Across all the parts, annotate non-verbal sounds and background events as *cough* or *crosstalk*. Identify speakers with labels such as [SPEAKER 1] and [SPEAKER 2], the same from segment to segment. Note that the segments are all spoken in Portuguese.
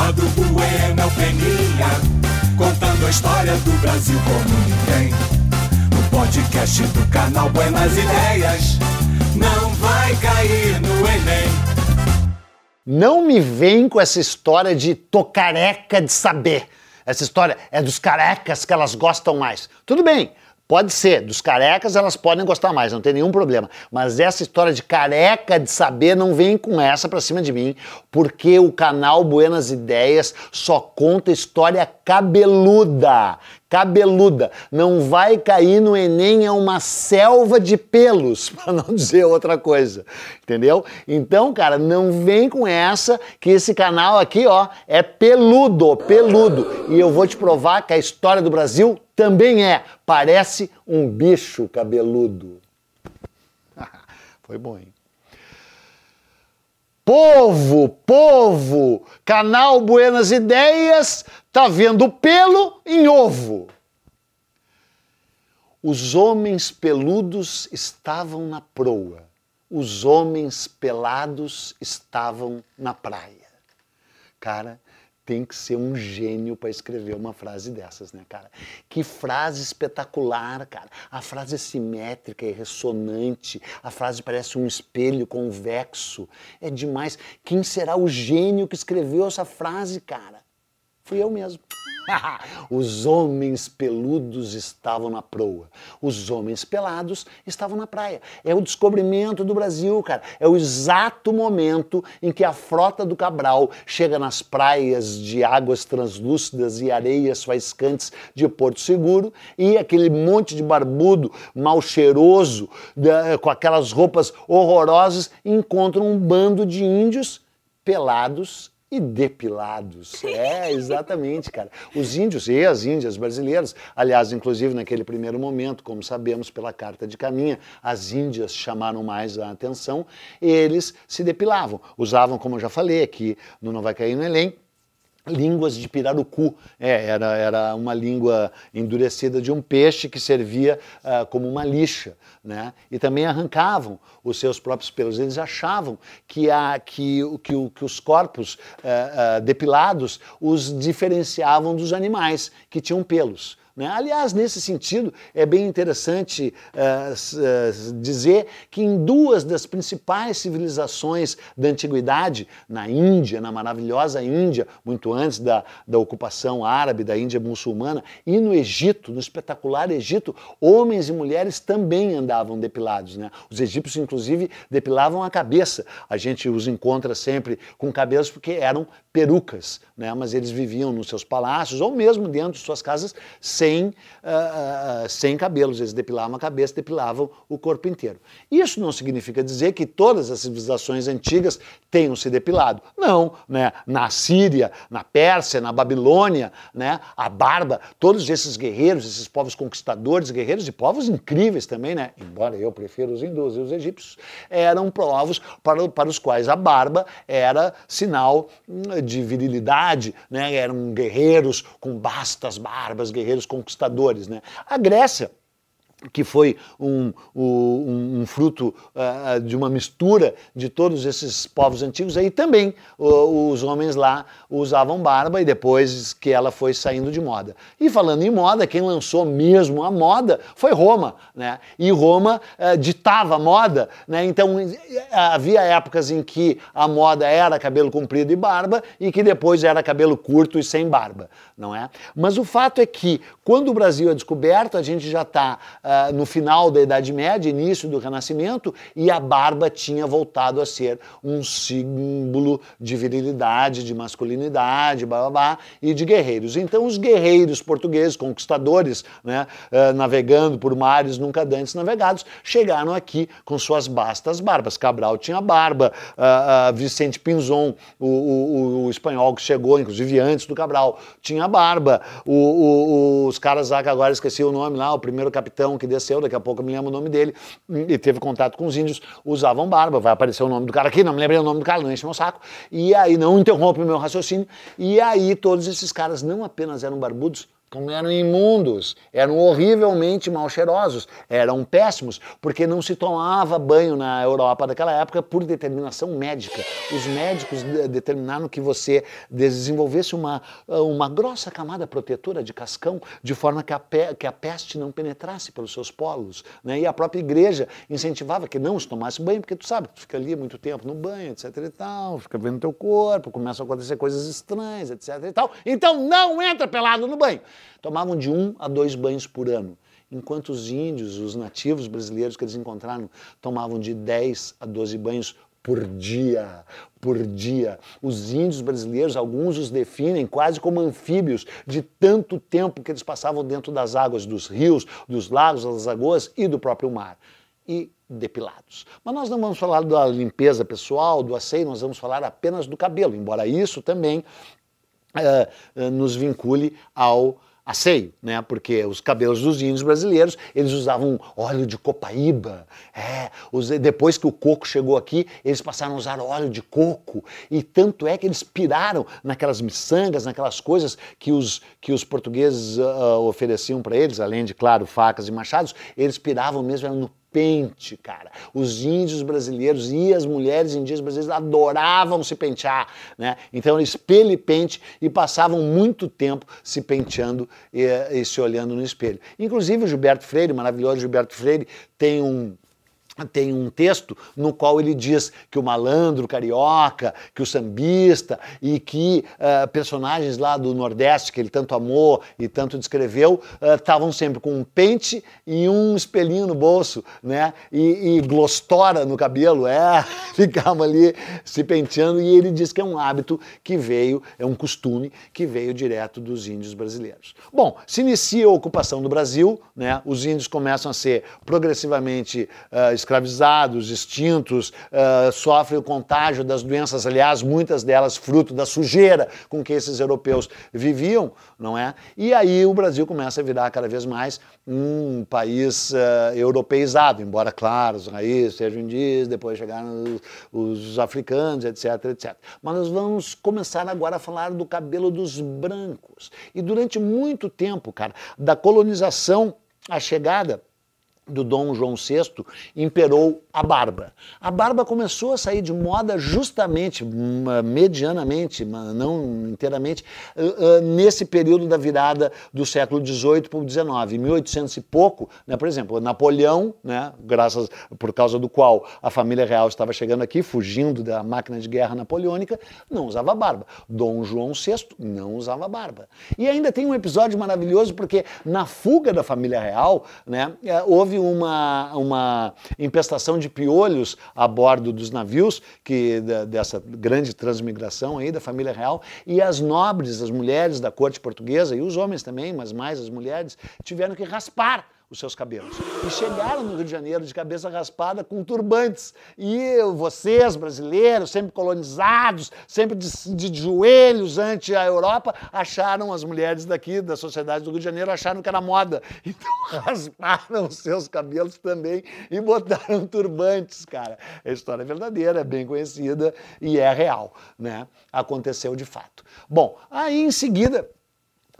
[SPEAKER 1] quadro Bueno Peninha, contando a história do Brasil como ninguém. No podcast do canal Buenas Ideias, não vai cair no Enem.
[SPEAKER 2] Não me vem com essa história de tô careca de saber. Essa história é dos carecas que elas gostam mais. Tudo bem, Pode ser, dos carecas elas podem gostar mais, não tem nenhum problema. Mas essa história de careca de saber não vem com essa pra cima de mim, porque o canal Buenas Ideias só conta história cabeluda. Cabeluda. Não vai cair no Enem, é uma selva de pelos, *laughs* para não dizer outra coisa. Entendeu? Então, cara, não vem com essa que esse canal aqui, ó, é peludo, peludo. E eu vou te provar que a história do Brasil também é. Parece um bicho cabeludo. *laughs* Foi bom, hein? Povo, povo, canal Buenas Ideias tá vendo pelo em ovo. Os homens peludos estavam na proa, os homens pelados estavam na praia. Cara, tem que ser um gênio para escrever uma frase dessas, né, cara? Que frase espetacular, cara. A frase é simétrica e ressonante. A frase parece um espelho convexo. É demais. Quem será o gênio que escreveu essa frase, cara? Fui eu mesmo. *laughs* Os homens peludos estavam na proa, os homens pelados estavam na praia. É o descobrimento do Brasil, cara. É o exato momento em que a frota do Cabral chega nas praias de águas translúcidas e areias faiscantes de Porto Seguro e aquele monte de barbudo mal cheiroso, com aquelas roupas horrorosas, encontra um bando de índios pelados e depilados. É, exatamente, cara. Os índios e as índias brasileiras, aliás, inclusive naquele primeiro momento, como sabemos pela carta de Caminha, as índias chamaram mais a atenção, eles se depilavam. Usavam, como eu já falei aqui no Não Vai Cair no Enem, línguas de pirarucu. É, era, era uma língua endurecida de um peixe que servia uh, como uma lixa. Né? E também arrancavam os seus próprios pelos. Eles achavam que, a, que, que, que os corpos uh, uh, depilados os diferenciavam dos animais que tinham pelos. Né? Aliás, nesse sentido, é bem interessante uh, uh, dizer que em duas das principais civilizações da antiguidade, na Índia, na maravilhosa Índia, muito antes da, da ocupação árabe, da Índia muçulmana, e no Egito, no espetacular Egito, homens e mulheres também andavam depilados. Né? Os egípcios, inclusive, depilavam a cabeça. A gente os encontra sempre com cabelos porque eram perucas, né? mas eles viviam nos seus palácios ou mesmo dentro de suas casas sem, uh, uh, sem cabelos. Eles depilavam a cabeça, depilavam o corpo inteiro. Isso não significa dizer que todas as civilizações antigas tenham se depilado. Não, né? Na Síria, na Pérsia, na Babilônia, né? A barba, todos esses guerreiros, esses povos conquistadores, guerreiros e povos incríveis também, né? Embora eu prefira os hindus e os egípcios, eram povos para, para os quais a barba era sinal hum, de virilidade, né? Eram guerreiros com bastas barbas, guerreiros conquistadores. Né? A Grécia que foi um, um, um fruto uh, de uma mistura de todos esses povos antigos, aí também uh, os homens lá usavam barba e depois que ela foi saindo de moda. E falando em moda, quem lançou mesmo a moda foi Roma, né? E Roma uh, ditava a moda, né? Então havia épocas em que a moda era cabelo comprido e barba e que depois era cabelo curto e sem barba, não é? Mas o fato é que quando o Brasil é descoberto, a gente já está uh, no final da Idade Média, início do Renascimento, e a barba tinha voltado a ser um símbolo de virilidade, de masculinidade, blá, blá, blá, e de guerreiros. Então, os guerreiros portugueses, conquistadores, né, uh, navegando por mares nunca antes navegados, chegaram aqui com suas bastas barbas. Cabral tinha barba, uh, Vicente Pinzon, o, o, o, espanhol que chegou, inclusive antes do Cabral, tinha barba. O, os caras lá que agora esqueci o nome lá, o primeiro capitão que desceu, daqui a pouco eu me lembro o nome dele, e teve contato com os índios, usavam barba, vai aparecer o nome do cara aqui, não me lembrei o nome do cara, não enche meu saco, e aí não interrompe o meu raciocínio, e aí todos esses caras não apenas eram barbudos, como eram imundos, eram horrivelmente mal cheirosos, eram péssimos, porque não se tomava banho na Europa daquela época por determinação médica. Os médicos determinaram que você desenvolvesse uma, uma grossa camada protetora de cascão, de forma que a, pe que a peste não penetrasse pelos seus polos. Né? E a própria igreja incentivava que não se tomasse banho, porque tu sabe, tu fica ali muito tempo no banho, etc e tal, fica vendo teu corpo, começam a acontecer coisas estranhas, etc e tal. Então não entra pelado no banho tomavam de um a dois banhos por ano, enquanto os índios, os nativos brasileiros que eles encontraram, tomavam de 10 a 12 banhos por dia, por dia. Os índios brasileiros, alguns os definem quase como anfíbios, de tanto tempo que eles passavam dentro das águas dos rios, dos lagos, das lagoas e do próprio mar. E depilados. Mas nós não vamos falar da limpeza pessoal, do asseio, nós vamos falar apenas do cabelo, embora isso também uh, nos vincule ao asseio, né? Porque os cabelos dos índios brasileiros, eles usavam óleo de copaíba. É, depois que o coco chegou aqui, eles passaram a usar óleo de coco. E tanto é que eles piraram naquelas miçangas, naquelas coisas que os, que os portugueses uh, ofereciam para eles, além de, claro, facas e machados, eles piravam mesmo no pente, cara. Os índios brasileiros e as mulheres indígenas brasileiras adoravam se pentear, né? Então eles pele pente e passavam muito tempo se penteando e, e se olhando no espelho. Inclusive o Gilberto Freire, o maravilhoso Gilberto Freire, tem um tem um texto no qual ele diz que o malandro carioca, que o sambista e que uh, personagens lá do Nordeste que ele tanto amou e tanto descreveu estavam uh, sempre com um pente e um espelhinho no bolso, né? E, e glostora no cabelo, é, *laughs* ficavam ali se penteando e ele diz que é um hábito que veio, é um costume que veio direto dos índios brasileiros. Bom, se inicia a ocupação do Brasil, né? Os índios começam a ser progressivamente uh, escravizados, extintos, uh, sofrem o contágio das doenças, aliás, muitas delas fruto da sujeira com que esses europeus viviam, não é? E aí o Brasil começa a virar cada vez mais um país uh, europeizado, embora, claro, os raízes sejam indígenas, depois chegaram os, os africanos, etc, etc. Mas nós vamos começar agora a falar do cabelo dos brancos. E durante muito tempo, cara, da colonização à chegada do Dom João VI imperou a barba. A barba começou a sair de moda justamente, medianamente, não inteiramente, nesse período da virada do século XVIII para o XIX. Em 1800 e pouco, né, por exemplo, Napoleão, né, graças por causa do qual a família real estava chegando aqui, fugindo da máquina de guerra napoleônica, não usava barba. Dom João VI não usava barba. E ainda tem um episódio maravilhoso porque na fuga da família real, né, é, houve uma, uma infestação de piolhos a bordo dos navios, que dessa grande transmigração aí da família real, e as nobres, as mulheres da corte portuguesa, e os homens também, mas mais as mulheres, tiveram que raspar os seus cabelos. E chegaram no Rio de Janeiro de cabeça raspada com turbantes. E vocês, brasileiros, sempre colonizados, sempre de, de, joelhos ante a Europa, acharam, as mulheres daqui, da sociedade do Rio de Janeiro, acharam que era moda. *laughs* Então rasparam os seus cabelos também e botaram turbantes, cara. A história é verdadeira, é bem conhecida e é real, né? Aconteceu de fato. Bom, aí em seguida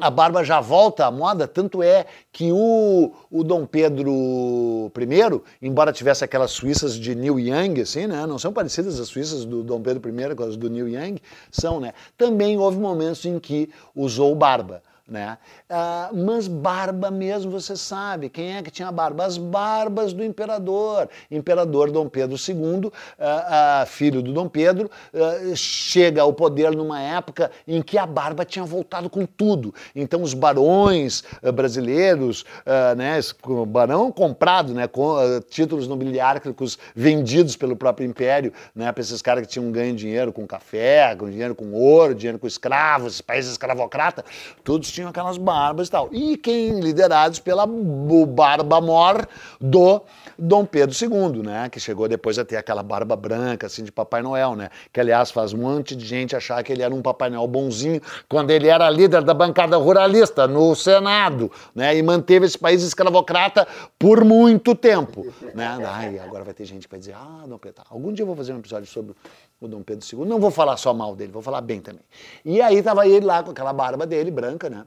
[SPEAKER 2] a barba já volta à moda, tanto é que o, o Dom Pedro I, embora tivesse aquelas suíças de New Yang, assim, né, não são parecidas as suíças do Dom Pedro I com as do New Yang, são, né, também houve momentos em que usou barba. Né? Ah, mas barba mesmo, você sabe, quem é que tinha barba? As barbas do imperador. Imperador Dom Pedro II, ah, ah, filho do Dom Pedro, chega ao poder numa época em que a barba tinha voltado com tudo. Então os barões brasileiros, né, barão comprado, né, com títulos nobiliárquicos vendidos pelo próprio império, né, para esses caras que tinham ganho dinheiro com café, com dinheiro com ouro, dinheiro com escravos, países escravocrata, todos tinham tinham aquelas barbas e tal. E quem liderados pela barba mor do Dom Pedro II, né? Que chegou depois a ter aquela barba branca, assim, de Papai Noel, né? Que, aliás, faz um monte de gente achar que ele era um Papai Noel bonzinho quando ele era líder da bancada ruralista no Senado, né? E manteve esse país escravocrata por muito tempo, né? Ai, agora vai ter gente que vai dizer, ah, Dom Pedro, algum dia eu vou fazer um episódio sobre o Dom Pedro II. Não vou falar só mal dele, vou falar bem também. E aí tava ele lá com aquela barba dele, branca, né?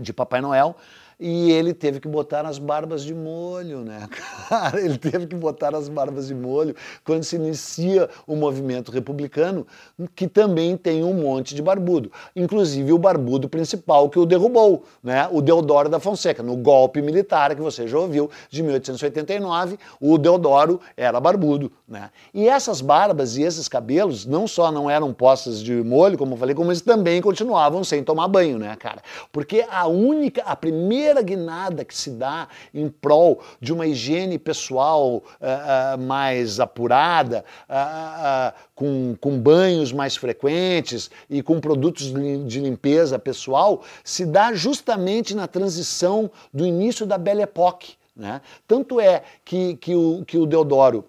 [SPEAKER 2] de Papai Noel e ele teve que botar as barbas de molho, né? *laughs* Cara, ele teve que botar as barbas de molho quando se inicia o movimento republicano, que também tem um monte de barbudo. Inclusive o barbudo principal que o derrubou, né? O Deodoro da Fonseca, no golpe militar que você já ouviu, de 1889, o Deodoro era barbudo, né? E essas barbas e esses cabelos não só não eram postas de molho, como eu falei, como eles também continuavam sem tomar banho, né, cara? Porque a única, a primeira primeira guinada que se dá em prol de uma higiene pessoal uh, uh, mais apurada, uh, com, com banhos mais frequentes e com produtos de limpeza pessoal, se dá justamente na transição do início da Belle Époque. Né? Tanto é que, que, o, que o Deodoro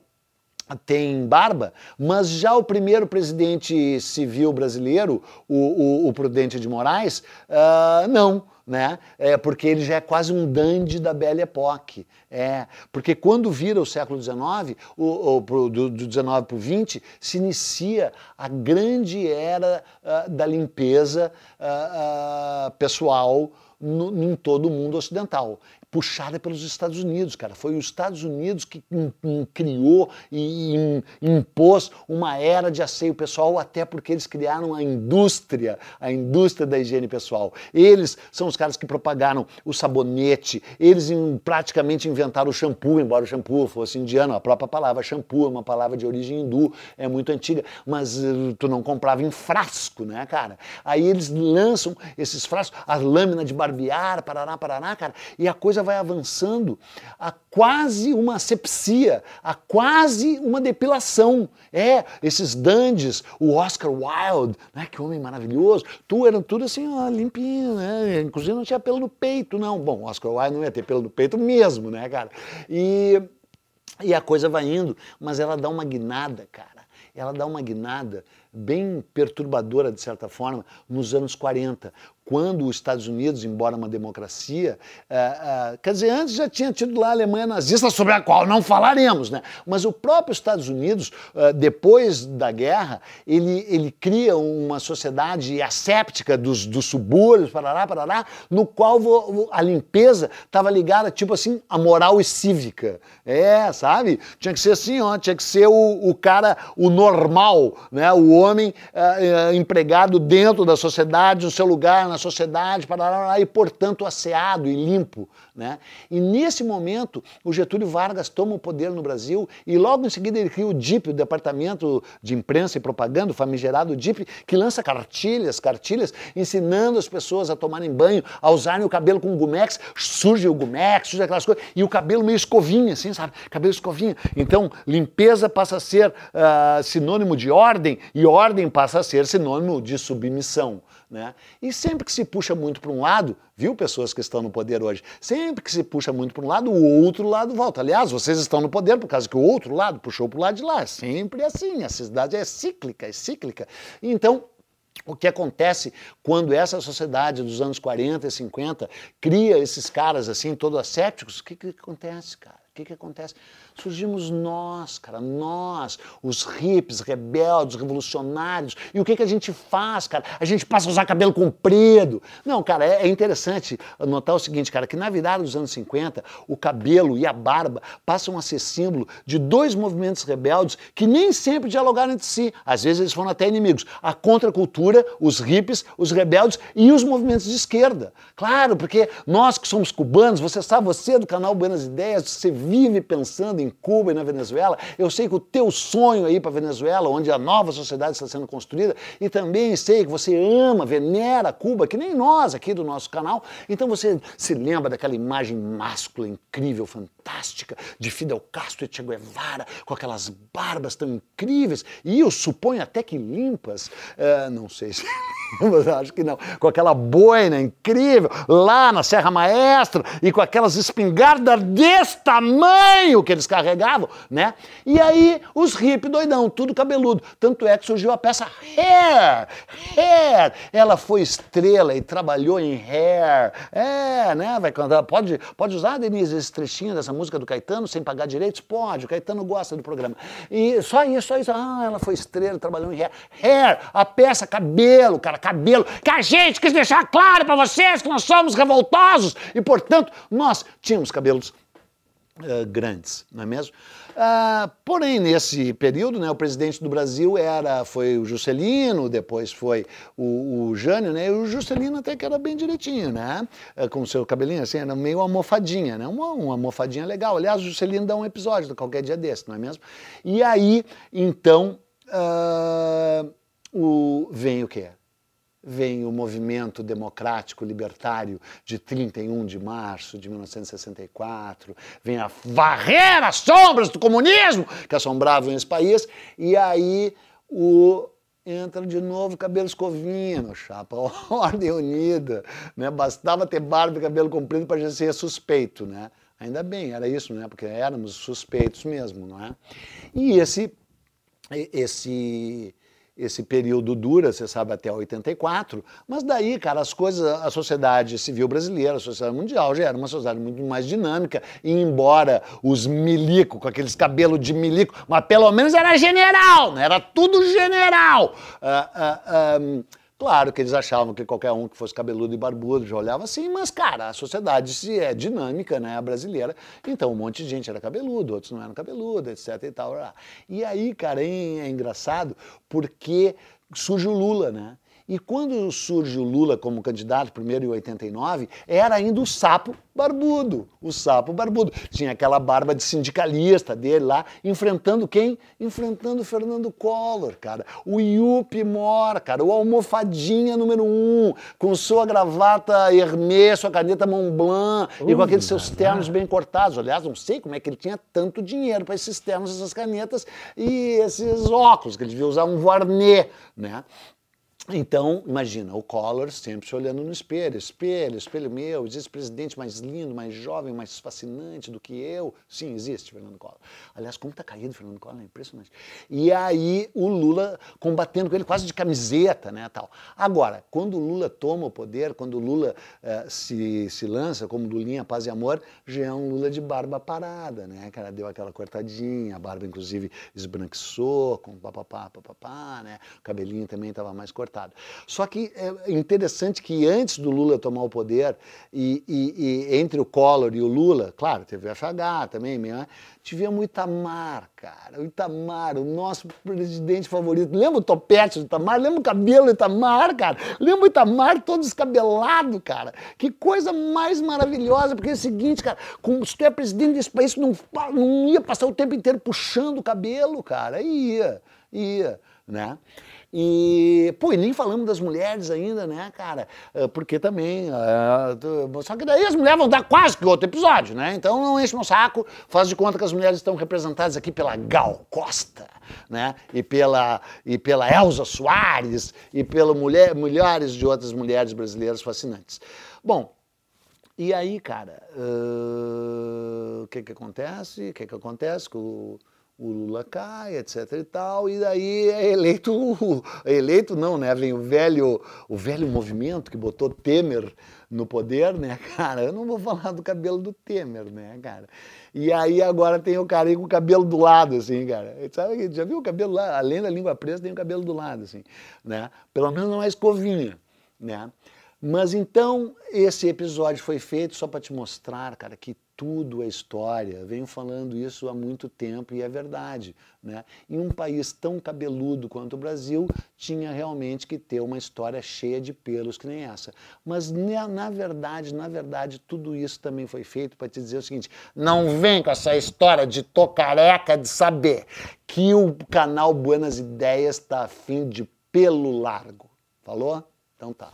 [SPEAKER 2] tem barba, mas já o primeiro presidente civil brasileiro, o, o, o Prudente de Moraes, uh, não né? É, porque ele já é quase um dandy da Belle Époque. É, porque quando vira o século XIX, o, o, do, do 19 para o 20, se inicia a grande era uh, da limpeza uh, pessoal no, em todo o mundo ocidental puxada pelos Estados Unidos, cara. Foi os Estados Unidos que criou e impôs uma era de asseio pessoal, até porque eles criaram a indústria, a indústria da higiene pessoal. Eles são os caras que propagaram o sabonete, eles praticamente inventaram o shampoo, embora o shampoo fosse indiano, a própria palavra shampoo é uma palavra de origem hindu, é muito antiga, mas uh, tu não comprava em frasco, né, cara? Aí eles lançam esses frascos, a lâmina de barbear, parará, parará, cara, e a coisa vai avançando a quase uma asepsia, a quase uma depilação. É, esses dandes, o Oscar Wilde, né, que homem maravilhoso, tu eram tudo assim, ó, limpinho, né? Inclusive não tinha pelo no peito, não. Bom, Oscar Wilde não ia ter pelo no peito mesmo, né, cara? E, e a coisa vai indo, mas ela dá uma guinada, cara. Ela dá uma guinada bem perturbadora, de certa forma, nos anos 40, quando os Estados Unidos, embora uma democracia, uh, quer dizer, antes já tinha tido lá a Alemanha nazista, sobre a qual não falaremos, né? mas o próprio Estados Unidos, uh, depois da guerra, ele, ele cria uma sociedade asséptica dos, dos subúrbios, parará, parará, no qual a limpeza estava ligada, tipo assim, a moral e cívica. É, sabe? Tinha que ser assim, ó, tinha que ser o, o cara, o normal, né? o homem empregado dentro da sociedade, no seu lugar, na sociedade, e portanto asseado e limpo. Né? E nesse momento, o Getúlio Vargas toma o poder no Brasil e logo em seguida ele cria o DIP, o Departamento de Imprensa e Propaganda, o famigerado DIP, que lança cartilhas, cartilhas, ensinando as pessoas a tomarem banho, a usarem o cabelo com gumex, surge o gumex, surge aquelas coisas, e o cabelo meio escovinha, assim, sabe? Cabelo escovinha. Então, limpeza passa a ser uh, sinônimo de ordem e ordem passa a ser sinônimo de submissão. Né? E sempre que se puxa muito para um lado, viu, pessoas que estão no poder hoje, sempre que se puxa muito para um lado, o outro lado volta. Aliás, vocês estão no poder por causa que o outro lado puxou para o lado de lá. É sempre assim, a sociedade é cíclica, é cíclica. Então, o que acontece quando essa sociedade dos anos 40 e 50 cria esses caras assim, todos assépticos, o que, que acontece, cara? O que, que acontece? Surgimos nós, cara, nós, os hips, rebeldes, revolucionários. E o que, que a gente faz, cara? A gente passa a usar cabelo comprido. Não, cara, é, é interessante notar o seguinte, cara, que na virada dos anos 50, o cabelo e a barba passam a ser símbolo de dois movimentos rebeldes que nem sempre dialogaram entre si. Às vezes eles foram até inimigos. A contracultura, os hippies, os rebeldes e os movimentos de esquerda. Claro, porque nós que somos cubanos, você sabe, você é do canal Buenas Ideias, você vive pensando em em Cuba e na Venezuela. Eu sei que o teu sonho aí para a Venezuela, onde a nova sociedade está sendo construída, e também sei que você ama, venera Cuba, que nem nós aqui do nosso canal. Então você se lembra daquela imagem máscula, incrível, fantástica, de Fidel Castro e Che Guevara, com aquelas barbas tão incríveis, e eu suponho até que limpas, uh, não sei se *laughs* mas acho que não, com aquela boina incrível lá na Serra Maestra e com aquelas espingardas desse tamanho que eles carregavam, né? E aí os hippies doidão, tudo cabeludo. Tanto é que surgiu a peça Hair, Hair. Ela foi estrela e trabalhou em Hair. É, né? Vai cantar. Pode, pode usar, Denise, esse trechinho dessa música do Caetano sem pagar direitos? Pode. O Caetano gosta do programa. E só isso, só isso. Ah, ela foi estrela, trabalhou em Hair. Hair, a peça cabelo, cara, cabelo. Que a gente quis deixar claro para vocês que nós somos revoltosos e, portanto, nós tínhamos cabelos uh, grandes, não é mesmo? Uh, porém, nesse período, né, o presidente do Brasil era, foi o Juscelino, depois foi o, o Jânio, né, e o Juscelino até que era bem direitinho, né, uh, com o seu cabelinho assim, era meio almofadinha, né, uma, uma almofadinha legal. Aliás, o Juscelino dá um episódio de qualquer dia desse, não é mesmo? E aí, então, uh, o, vem o quê? Vem o movimento democrático libertário de 31 de março de 1964, vem a varrer as sombras do comunismo que assombravam esse país, e aí o entra de novo cabelo escovinha, meu chapa, *laughs* ordem unida, né? Bastava ter barba e cabelo comprido para já ser suspeito, né? Ainda bem, era isso, né? Porque éramos suspeitos mesmo, não é? E esse esse esse período dura, você sabe, até 84, mas daí, cara, as coisas, a sociedade civil brasileira, a sociedade mundial já era uma sociedade muito mais dinâmica, e embora os milico, com aqueles cabelos de milico, mas pelo menos era general, né? era tudo general. Uh, uh, um, Claro que eles achavam que qualquer um que fosse cabeludo e barbudo já olhava assim, mas, cara, a sociedade se é dinâmica, né, a brasileira, então um monte de gente era cabeludo, outros não eram cabeludos, etc e tal. E aí, cara, é engraçado porque surge o Lula, né? E quando surge o Lula como candidato, primeiro em 89, era ainda o sapo barbudo, o sapo barbudo. Tinha aquela barba de sindicalista dele lá, enfrentando quem? Enfrentando o Fernando Collor, cara. O Yupi Mor, cara, o almofadinha número um, com sua gravata Hermès, sua caneta Montblanc uh, e com aqueles seus ternos bem cortados. Aliás, não sei como é que ele tinha tanto dinheiro para esses ternos, essas canetas e esses óculos, que ele devia usar um Varnet, né? Então, imagina, o Collor sempre se olhando no espelho, espelho, espelho meu, existe presidente mais lindo, mais jovem, mais fascinante do que eu. Sim, existe Fernando Collor. Aliás, como está caído Fernando Collor, é impressionante. E aí o Lula combatendo com ele quase de camiseta, né, tal. Agora, quando o Lula toma o poder, quando o Lula uh, se, se lança como Lulinha Paz e Amor, já é um Lula de barba parada, né, cara, deu aquela cortadinha, a barba inclusive esbranquiçou, com papapá, papapá, né, o cabelinho também estava mais cortado. Só que é interessante que antes do Lula tomar o poder, e, e, e entre o Collor e o Lula, claro, teve o FH também, né? tivemos o Itamar, cara, o Itamar, o nosso presidente favorito. Lembra o topete do Itamar? Lembra o cabelo do Itamar, cara? Lembra o Itamar todo descabelado, cara? Que coisa mais maravilhosa, porque é o seguinte, cara, como, se tu é presidente desse país, tu não, não ia passar o tempo inteiro puxando o cabelo, cara. Ia, ia, né? E, pô, e nem falamos das mulheres ainda, né, cara? É, porque também. Uh, só que daí as mulheres vão dar quase que outro episódio, né? Então não enche meu saco, faz de conta que as mulheres estão representadas aqui pela Gal Costa, né? E pela, e pela Elza Soares, e pela mulher, milhares de outras mulheres brasileiras fascinantes. Bom, e aí, cara, uh, o que que acontece? O que que acontece com o o Lula cai, etc e tal, e daí é eleito, é eleito não, né, vem o velho, o velho movimento que botou Temer no poder, né, *laughs* cara, eu não vou falar do cabelo do Temer, né, cara, e aí agora tem o cara aí com o cabelo do lado, assim, cara, sabe, já viu o cabelo lá, além da língua presa tem o cabelo do lado, assim, né, pelo menos não é escovinha, né, mas então esse episódio foi feito só para te mostrar, cara, que tudo é história. Venho falando isso há muito tempo e é verdade. Né? Em um país tão cabeludo quanto o Brasil, tinha realmente que ter uma história cheia de pelos que nem essa. Mas na verdade, na verdade, tudo isso também foi feito para te dizer o seguinte: não vem com essa história de tô careca de saber que o canal Buenas Ideias está afim de pelo largo. Falou? Então tá.